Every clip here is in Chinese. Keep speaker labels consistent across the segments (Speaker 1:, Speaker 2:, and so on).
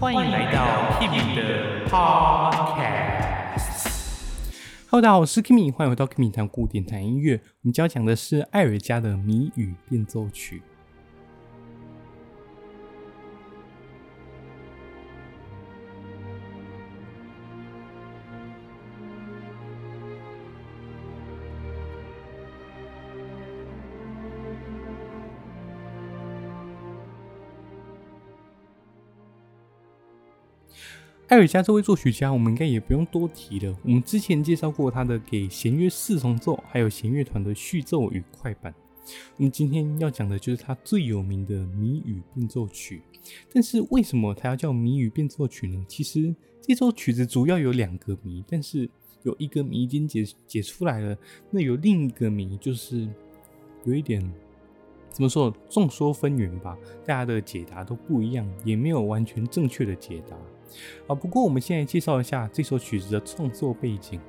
Speaker 1: 欢迎来到 Kimi 的 Podcast。Hello，大家好，我是 Kimi，欢迎回到 Kimi 谈古典谈音乐。我们将要讲的是艾尔家的《谜语变奏曲》。艾尔加这位作曲家，我们应该也不用多提了。我们之前介绍过他的给弦乐四重奏，还有弦乐团的序奏与快板。我们今天要讲的就是他最有名的《谜语变奏曲》。但是为什么他要叫《谜语变奏曲》呢？其实这首曲子主要有两个谜，但是有一个谜已经解解出来了，那有另一个谜就是有一点。怎么说？众说纷纭吧，大家的解答都不一样，也没有完全正确的解答。啊，不过我们现在介绍一下这首曲子的创作背景。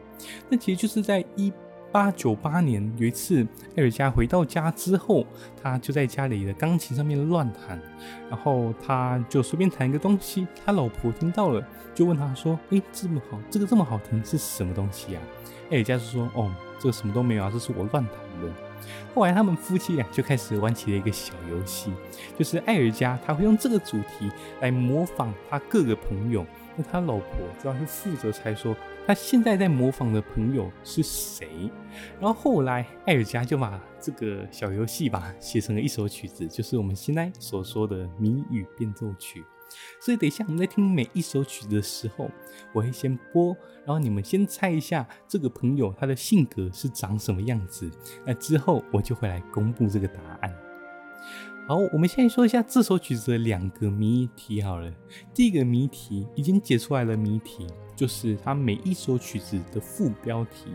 Speaker 1: 那其实就是在一八九八年，有一次艾尔加回到家之后，他就在家里的钢琴上面乱弹，然后他就随便弹一个东西，他老婆听到了，就问他说：“诶，这么好，这个这么好听是什么东西呀？”艾尔加就说：“哦，这个什么都没有啊，这是我乱弹的。”后来他们夫妻俩就开始玩起了一个小游戏，就是艾尔加他会用这个主题来模仿他各个朋友，那他老婆就要去负责猜说他现在在模仿的朋友是谁。然后后来艾尔加就把这个小游戏吧写成了一首曲子，就是我们现在所说的《谜语变奏曲》。所以等一下我们在听每一首曲子的时候，我会先播，然后你们先猜一下这个朋友他的性格是长什么样子。那之后我就会来公布这个答案。好，我们现在说一下这首曲子的两个谜题好了。第一个谜题已经解出来了，谜题就是它每一首曲子的副标题。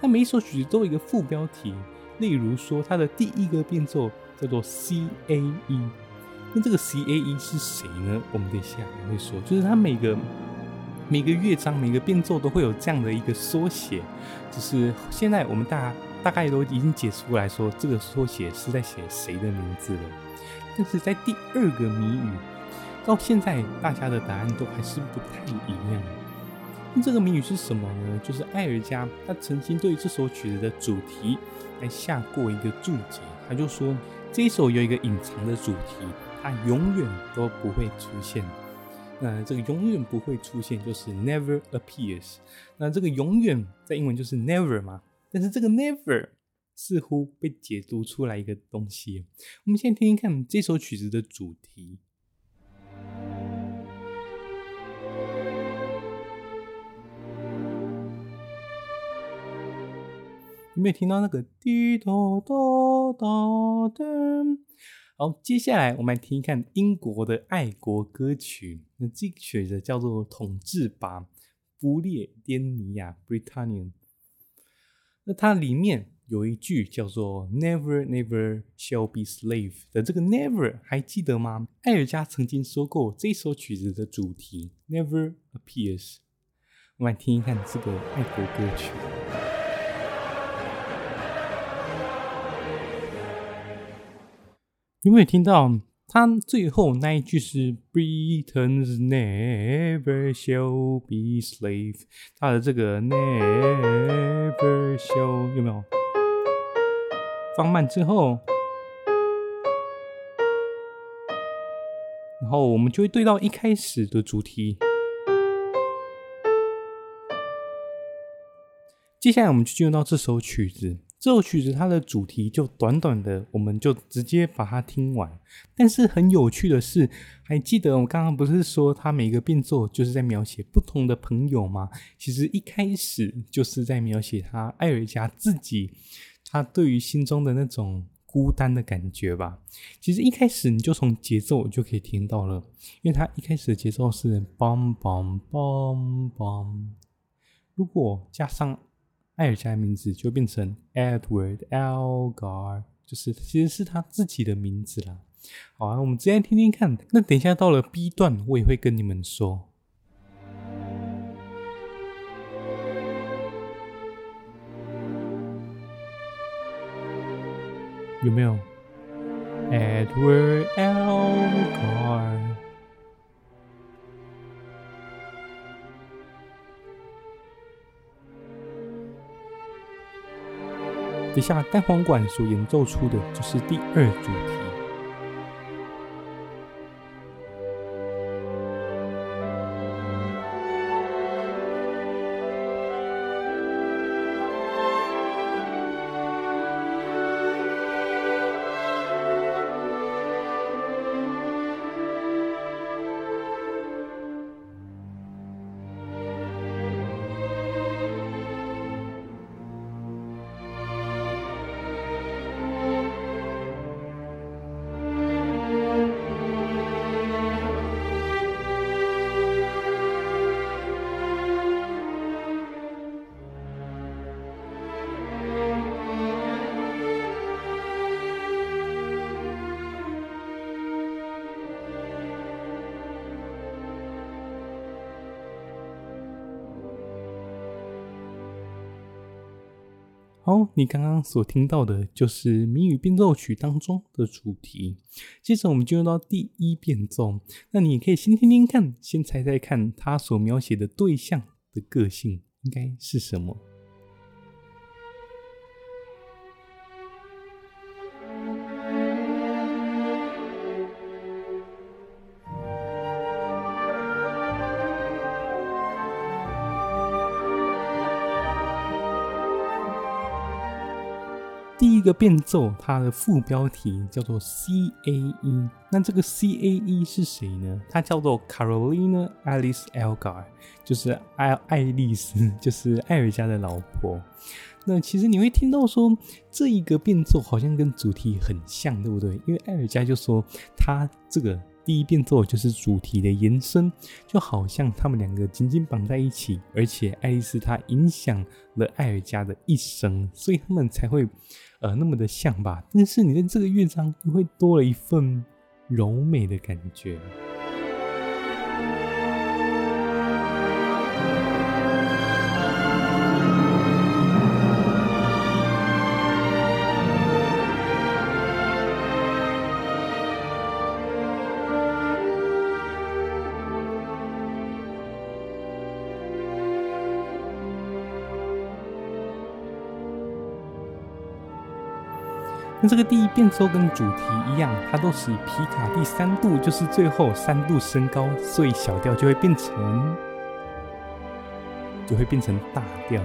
Speaker 1: 它每一首曲子都有一个副标题，例如说它的第一个变奏叫做 C A E。那这个 C A E 是谁呢？我们等一下也会说，就是它每个每个乐章、每个变奏都会有这样的一个缩写。只是现在我们大大概都已经解出来说，这个缩写是在写谁的名字了。但是在第二个谜语，到现在大家的答案都还是不太一样。那这个谜语是什么呢？就是艾尔加他曾经对这首曲子的主题来下过一个注解，他就说这一首有一个隐藏的主题。它永远都不会出现。那这个永远不会出现就是 never appears。那这个永远在英文就是 never 嘛。但是这个 never 似乎被解读出来一个东西。我们先听听看这首曲子的主题。有没有听到那个滴答答答答？好，接下来我们来听一看英国的爱国歌曲。那这个曲子叫做《统治吧，不列颠尼亚》（Britannia）。那它里面有一句叫做 “Never, never shall be slave” 的这个 “never” 还记得吗？艾尔加曾经说过这首曲子的主题 “Never appears”。我们来听一看这个爱国歌曲。有没有听到他最后那一句是 “Britons never shall be slave”？他的这个 “never shall” 有没有放慢之后？然后我们就会对到一开始的主题。接下来我们就进入到这首曲子。这首曲子它的主题就短短的，我们就直接把它听完。但是很有趣的是，还记得我刚刚不是说它每个变奏就是在描写不同的朋友吗？其实一开始就是在描写他艾尔加自己，他对于心中的那种孤单的感觉吧。其实一开始你就从节奏就可以听到了，因为它一开始的节奏是 bom bom bom bom 如果加上。艾尔加的名字就变成 Edward Elgar，就是其实是他自己的名字啦。好啊，我们直接听听看。那等一下到了 B 段，我也会跟你们说。有没有？Edward Elgar。等下单簧管所演奏出的就是第二主题。好，你刚刚所听到的就是谜语变奏曲当中的主题。接着，我们进入到第一变奏。那你也可以先听听看，先猜猜看，他所描写的对象的个性应该是什么？个变奏，它的副标题叫做 C A E。那这个 C A E 是谁呢？它叫做 Carolina Alice Elgar，就是爱爱丽丝，就是艾尔家的老婆。那其实你会听到说，这一个变奏好像跟主题很像，对不对？因为艾尔家就说他这个。第一遍奏就是主题的延伸，就好像他们两个紧紧绑在一起，而且爱丽丝她影响了艾尔加的一生，所以他们才会呃那么的像吧。但是你在这个乐章又会多了一份柔美的感觉。这个第一变奏跟主题一样，它都是以皮卡第三度，就是最后三度升高，所以小调就会变成，就会变成大调。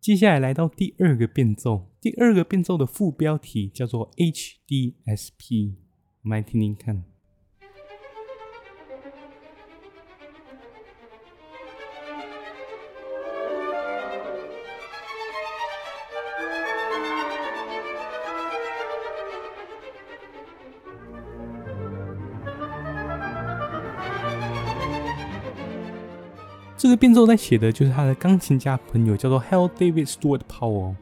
Speaker 1: 接下来来到第二个变奏，第二个变奏的副标题叫做 HDSP，我们来听听看。个变奏在写的就是他的钢琴家朋友，叫做 Hal David Stewart Powell。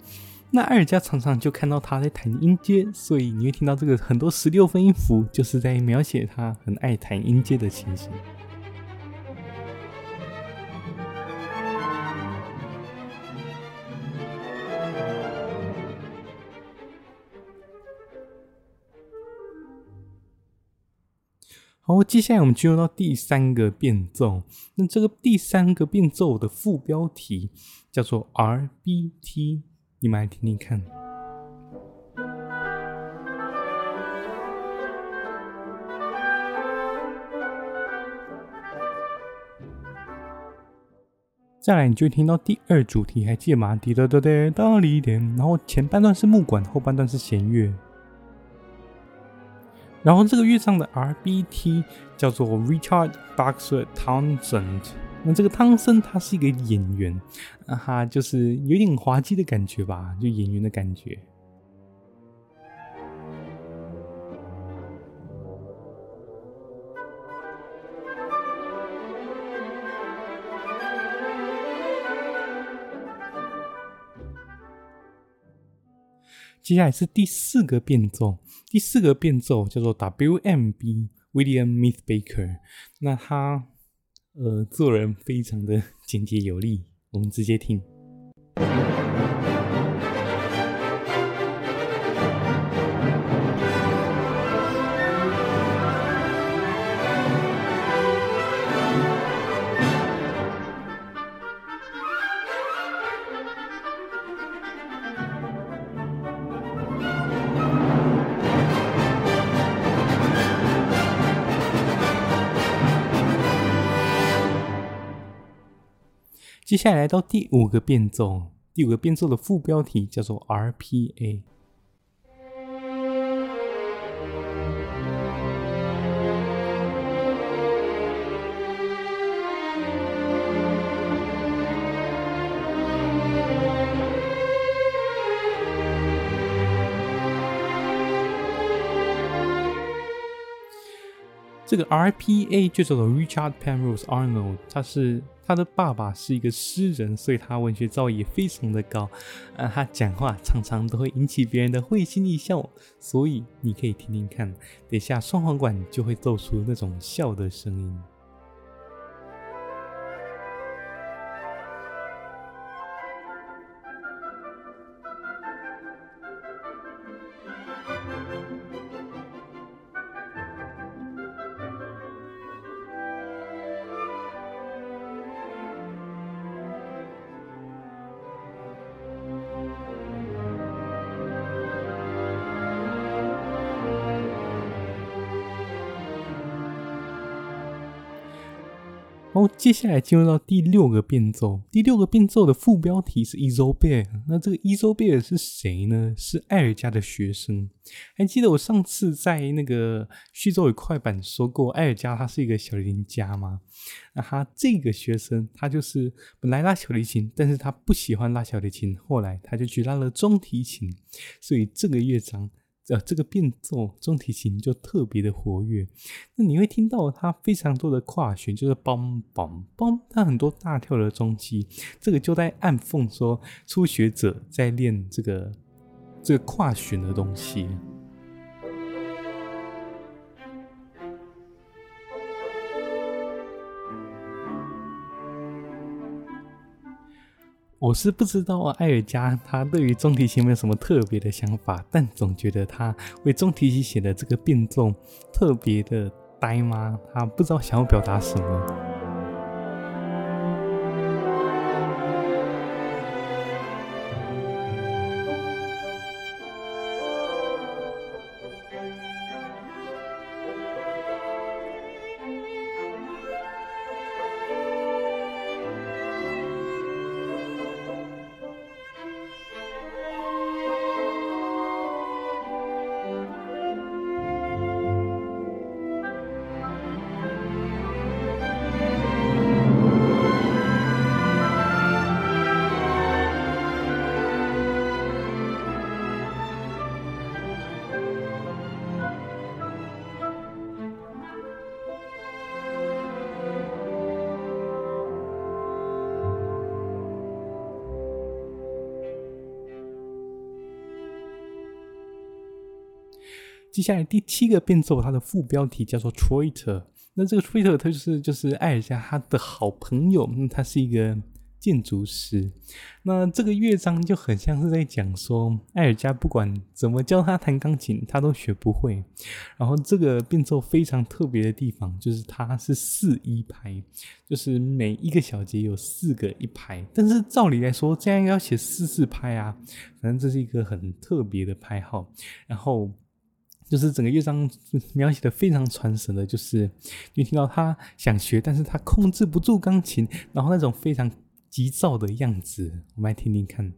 Speaker 1: 那艾尔加常常就看到他在弹音阶，所以你会听到这个很多十六分音符，就是在描写他很爱弹音阶的情形。好，接下来我们进入到第三个变奏。那这个第三个变奏的副标题叫做 RBT，你们来听听看。再来，你就听到第二主题，还记得吗？滴答答答答哩点，然后前半段是木管，后半段是弦乐。然后这个乐章的 RBT 叫做 Richard Boxer Townsend，那这个汤森他是一个演员，啊哈，就是有点滑稽的感觉吧，就演员的感觉。接下来是第四个变奏，第四个变奏叫做 WMB William Mith Baker，。那他呃做人非常的简洁有力，我们直接听。接下来到第五个变奏，第五个变奏的副标题叫做 RPA。这个 RPA 就叫做 Richard Penrose Arnold，他是他的爸爸是一个诗人，所以他文学造诣非常的高。啊，他讲话常常都会引起别人的会心一笑，所以你可以听听看，等一下双簧管就会奏出那种笑的声音。接下来进入到第六个变奏，第六个变奏的副标题是 Isobel。那这个 Isobel 是谁呢？是艾尔加的学生。还记得我上次在那个序奏与快板说过，艾尔加他是一个小提琴家吗？那他这个学生，他就是本来拉小提琴，但是他不喜欢拉小提琴，后来他就去拉了中提琴，所以这个乐章。呃，这个变奏中提琴就特别的活跃，那你会听到它非常多的跨弦，就是嘣嘣嘣，它很多大跳的中期，这个就在暗讽说初学者在练这个这个跨弦的东西。我是不知道啊艾尔加他对于中提琴没有什么特别的想法，但总觉得他为中提琴写的这个变奏特别的呆吗？他不知道想要表达什么。接下来第七个变奏，它的副标题叫做 Troiter。那这个 Troiter 他就是就是艾尔加他的好朋友，那他是一个建筑师。那这个乐章就很像是在讲说，艾尔加不管怎么教他弹钢琴，他都学不会。然后这个变奏非常特别的地方，就是它是四一拍，就是每一个小节有四个一拍。但是照理来说，这样要写四四拍啊，反正这是一个很特别的拍号。然后。就是整个乐章描写的非常传神的，就是你听到他想学，但是他控制不住钢琴，然后那种非常急躁的样子，我们来听听看。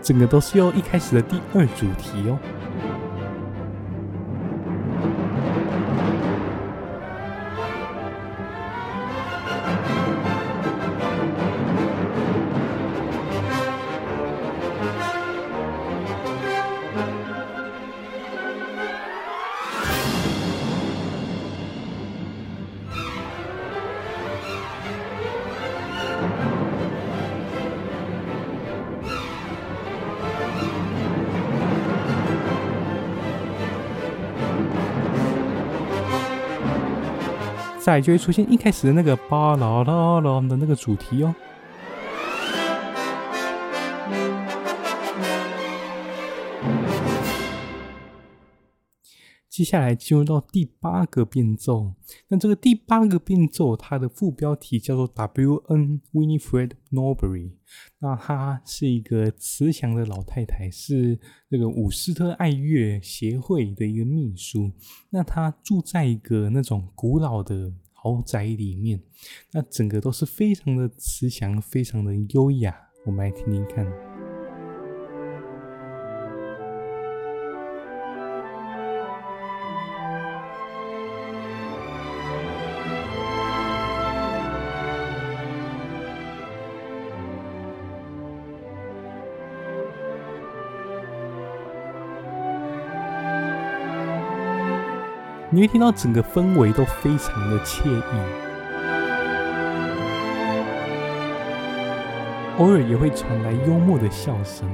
Speaker 1: 整个都是由一开始的第二主题哦。再就会出现一开始的那个巴啦啦啦的那个主题哦。接下来进入到第八个变奏，那这个第八个变奏，它的副标题叫做 W.N. Winifred Norbury。那她是一个慈祥的老太太，是这个伍斯特爱乐协会的一个秘书。那她住在一个那种古老的豪宅里面，那整个都是非常的慈祥，非常的优雅。我们来听听看。你会听到整个氛围都非常的惬意，偶尔也会传来幽默的笑声。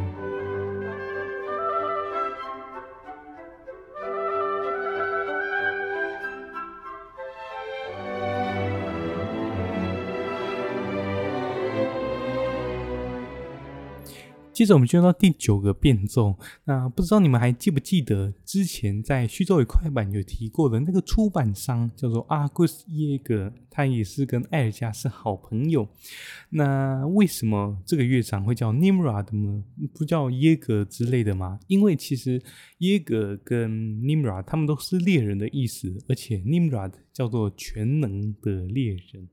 Speaker 1: 接着我们进入到第九个变奏，那不知道你们还记不记得之前在序奏与快板有提过的那个出版商叫做阿古斯耶格，他也是跟艾尔加是好朋友。那为什么这个乐章会叫 Nimrod 呢？不叫耶格之类的吗？因为其实耶格跟 Nimrod 他们都是猎人的意思，而且 Nimrod 叫做全能的猎人。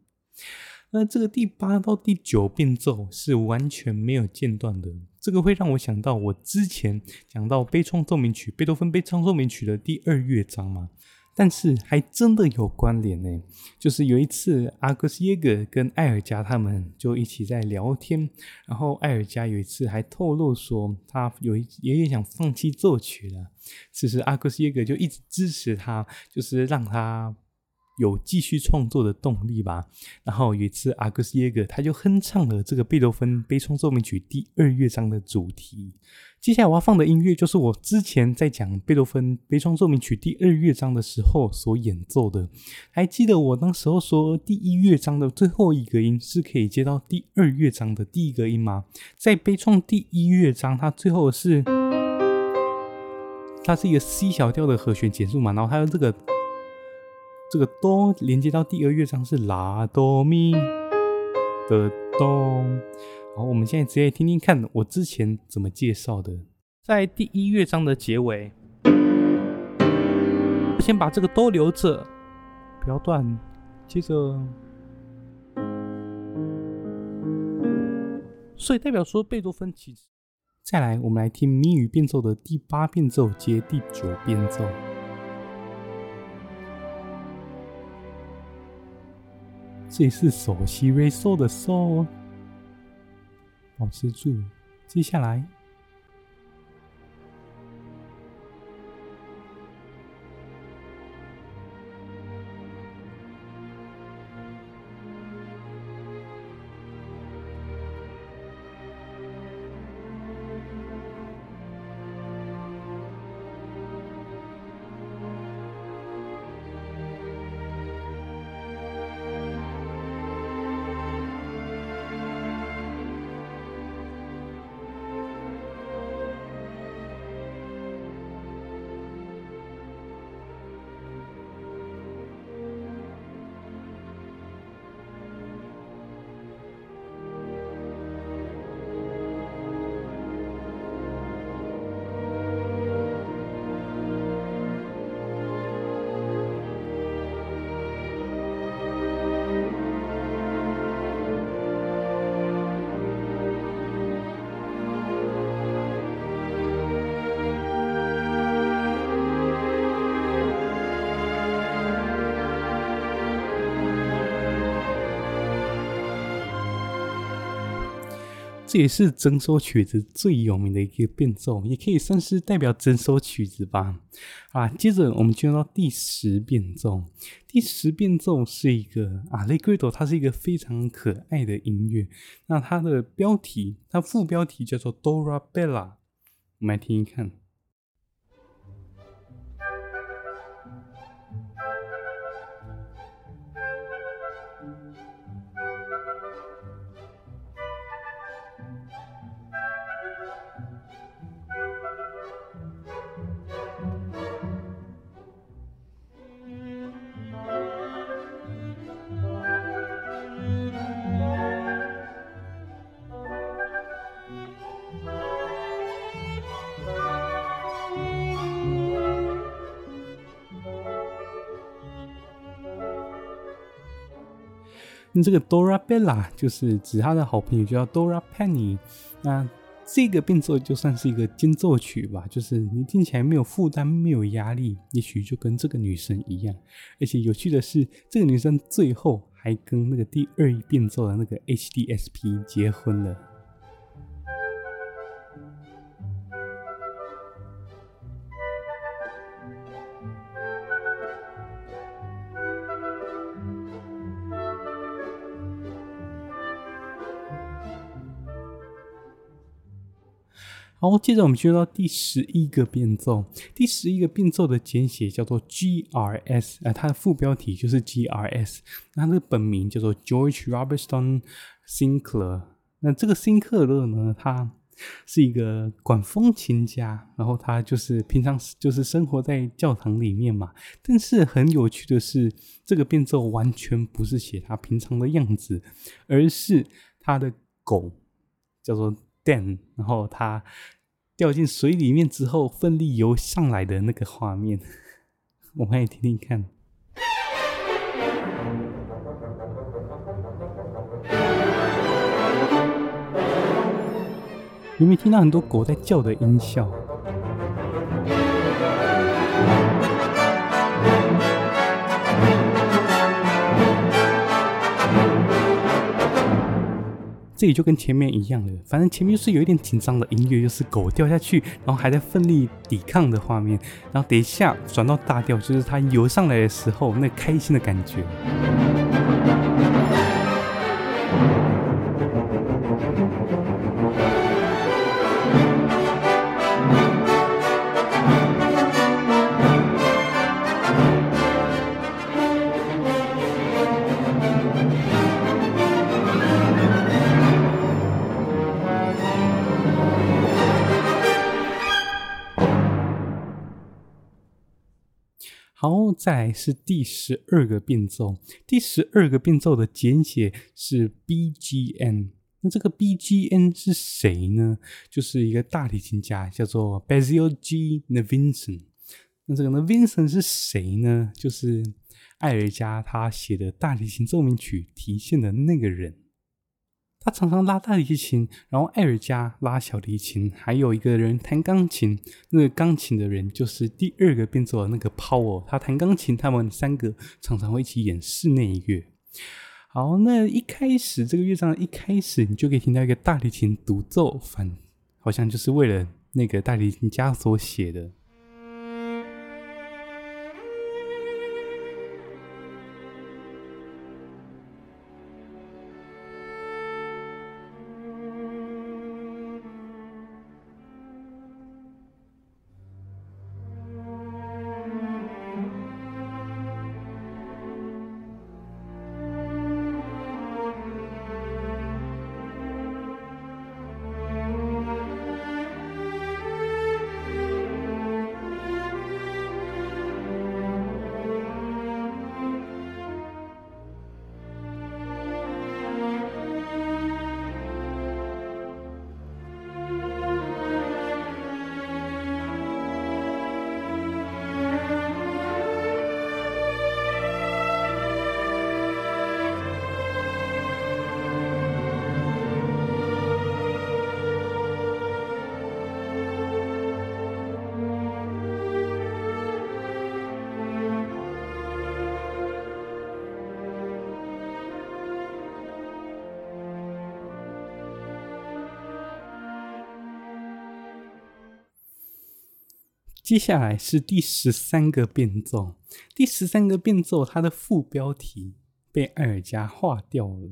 Speaker 1: 那这个第八到第九变奏是完全没有间断的。这个会让我想到我之前讲到悲怆奏鸣曲，贝多芬悲怆奏鸣曲的第二乐章嘛，但是还真的有关联呢。就是有一次，阿格斯耶格跟艾尔加他们就一起在聊天，然后艾尔加有一次还透露说，他有一也有想放弃作曲了。其实阿格斯耶格就一直支持他，就是让他。有继续创作的动力吧。然后有一次，阿格斯耶格他就哼唱了这个贝多芬悲怆奏鸣曲第二乐章的主题。接下来我要放的音乐就是我之前在讲贝多芬悲怆奏鸣曲第二乐章的时候所演奏的。还记得我那时候说第一乐章的最后一个音是可以接到第二乐章的第一个音吗？在悲怆第一乐章，它最后是它是一个 C 小调的和弦结束嘛，然后它用这个。这个哆连接到第二乐章是拉哆咪的哆，好，我们现在直接听听看我之前怎么介绍的。在第一乐章的结尾，先把这个哆留着，不要断。接着，所以代表说贝多芬其实。再来，我们来听谜语变奏的第八变奏接第九变奏。这是索西瑞索的索，保持住。接下来。这也是整首曲子最有名的一个变奏，也可以算是代表整首曲子吧。啊，接着我们进入到第十变奏。第十变奏是一个啊，雷鬼斗它是一个非常可爱的音乐。那它的标题，它副标题叫做 Dorabella，我们来听一看。那这个 Dorabella 就是指他的好朋友，叫 Dora Penny。那这个变奏就算是一个间奏曲吧，就是你听起来没有负担，没有压力，也许就跟这个女生一样。而且有趣的是，这个女生最后还跟那个第二变奏的那个 HDSP 结婚了。好，接着我们进入到第十一个变奏。第十一个变奏的简写叫做 GRS，呃，它的副标题就是 GRS。那它的本名叫做 George Robertson Sinclair。那这个辛克勒呢，他是一个管风琴家，然后他就是平常就是生活在教堂里面嘛。但是很有趣的是，这个变奏完全不是写他平常的样子，而是他的狗叫做。Dan，然后他掉进水里面之后，奋力游上来的那个画面，我们来听听看。有没有听到很多狗在叫的音效？这里就跟前面一样了，反正前面就是有一点紧张的音乐，就是狗掉下去，然后还在奋力抵抗的画面，然后等一下转到大调，就是它游上来的时候那开心的感觉。好，再来是第十二个变奏。第十二个变奏的简写是 BGN。那这个 BGN 是谁呢？就是一个大提琴家，叫做 Basil G. Nevinson。那这个 Nevinson 是谁呢？就是艾尔加他写的大提琴奏鸣曲提现的那个人。他常常拉大提琴，然后艾尔加拉小提琴，还有一个人弹钢琴。那个钢琴的人就是第二个变奏的那个 Powell。他弹钢琴，他们三个常常会一起演室内乐。好，那一开始这个乐章一开始，你就可以听到一个大提琴独奏，反好像就是为了那个大提琴家所写的。接下来是第十三个变奏。第十三个变奏，它的副标题被艾尔加划掉了。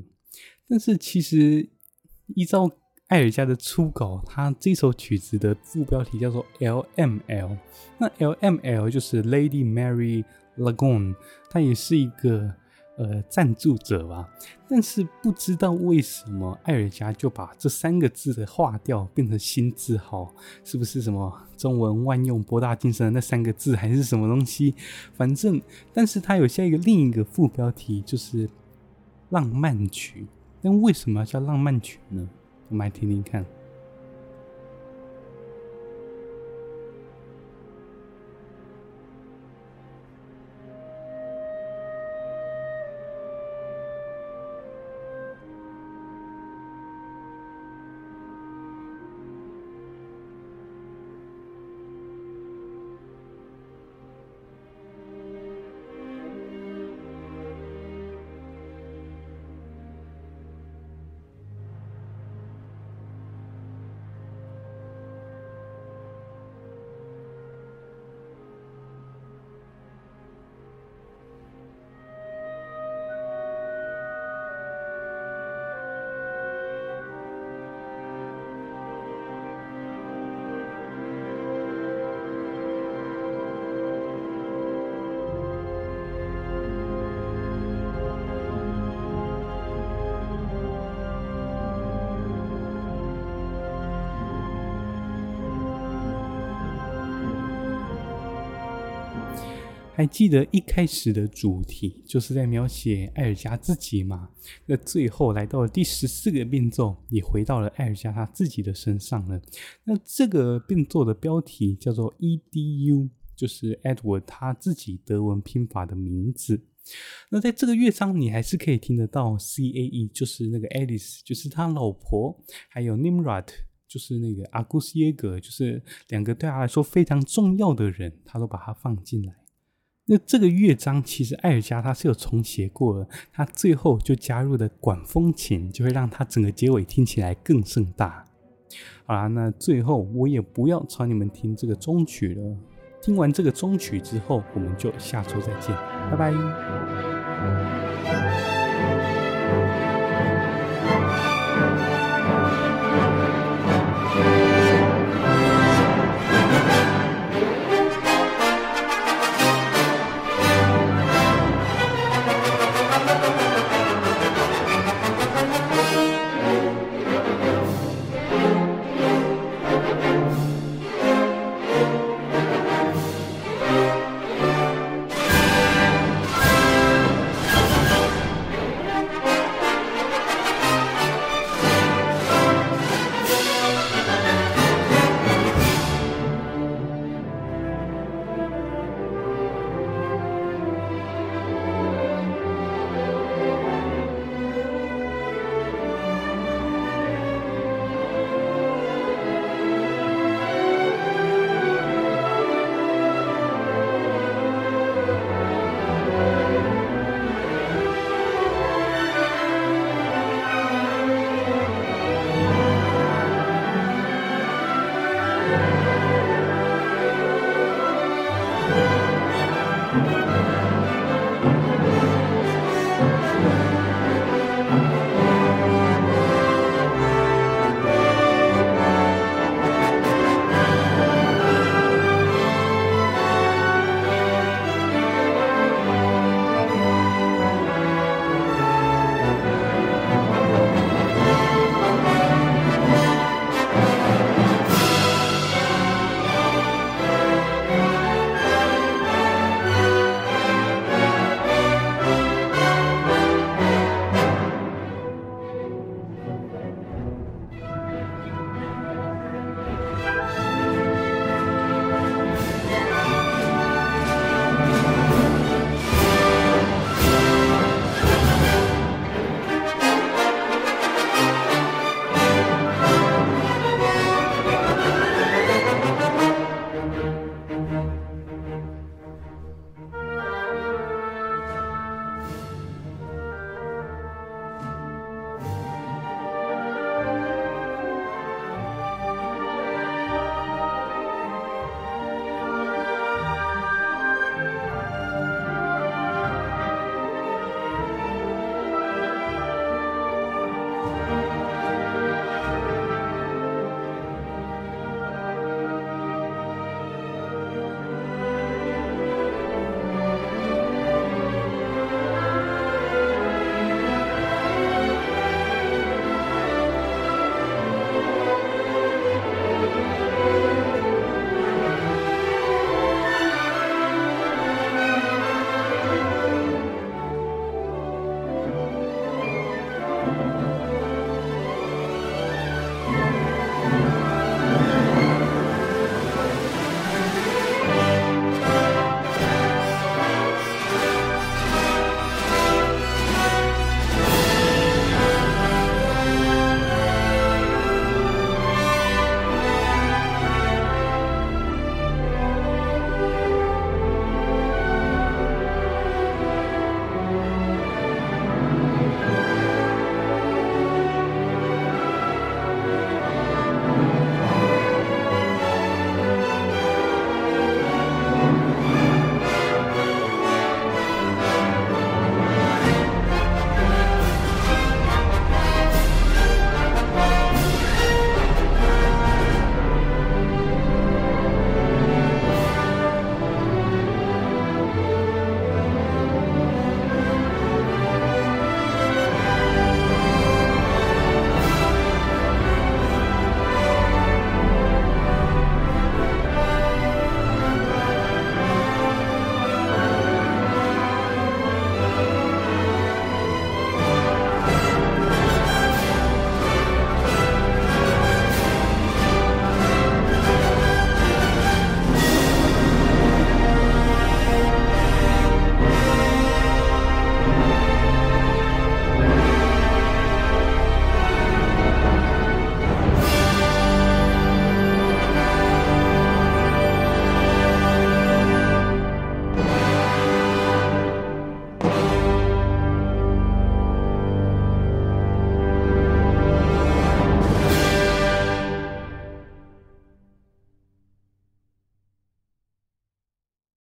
Speaker 1: 但是其实依照艾尔加的初稿，他这首曲子的副标题叫做 LML。那 LML 就是 Lady Mary Lagone，它也是一个。呃，赞助者吧，但是不知道为什么艾尔加就把这三个字的划掉，变成新字号，是不是什么中文万用博大精深的那三个字，还是什么东西？反正，但是它有下一个另一个副标题，就是浪漫曲。但为什么要叫浪漫曲呢？我们来听听看。还记得一开始的主题就是在描写艾尔加自己吗？那最后来到了第十四个变奏，也回到了艾尔加他自己的身上了。那这个变奏的标题叫做 EDU，就是 Edward 他自己德文拼法的名字。那在这个乐章，你还是可以听得到 CAE，就是那个 Alice，就是他老婆，还有 Nimrod，就是那个阿古斯耶格，就是两个对他来说非常重要的人，他都把它放进来。那这个乐章其实艾尔加他是有重写过的，他最后就加入的管风琴，就会让他整个结尾听起来更盛大。好啦，那最后我也不要吵你们听这个中曲了。听完这个中曲之后，我们就下周再见，拜拜。